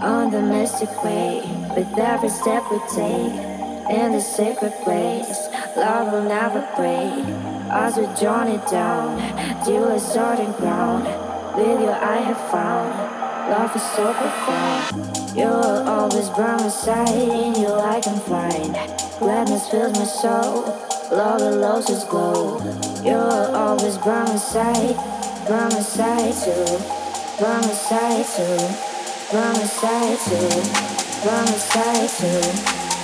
On the mystic way, with every step we take, in the sacred place, love will never break. As we journey down to a certain ground, with you I have found love is so profound. You will always burn inside, in you I can find. Gladness fills my soul. Love allows its glow. You will always by my side, by my side too, by my side too. From the side to, from the side to,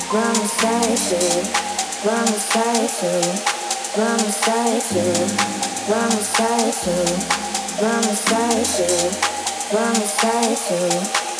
from the side to, from the side to, from the side to, from the side to, from the side to, from the side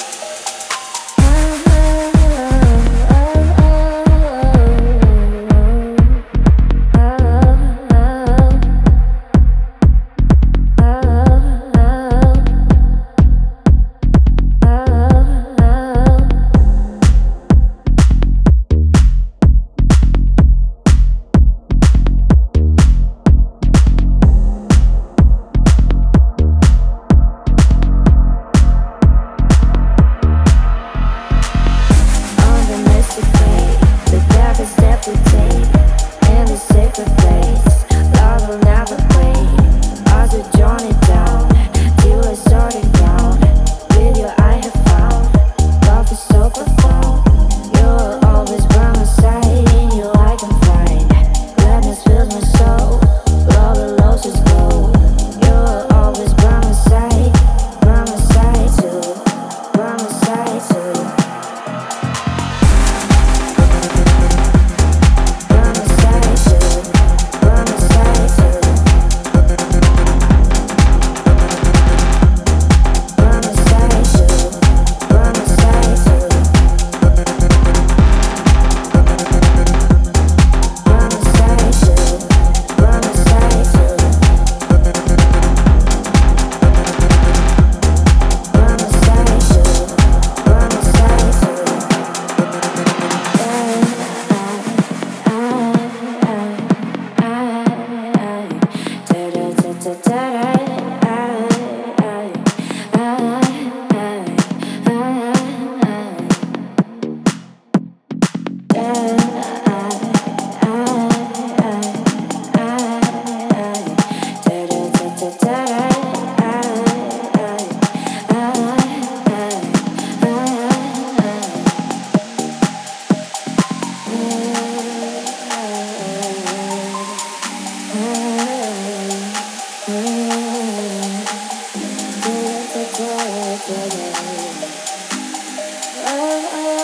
to. Oh, oh. oh.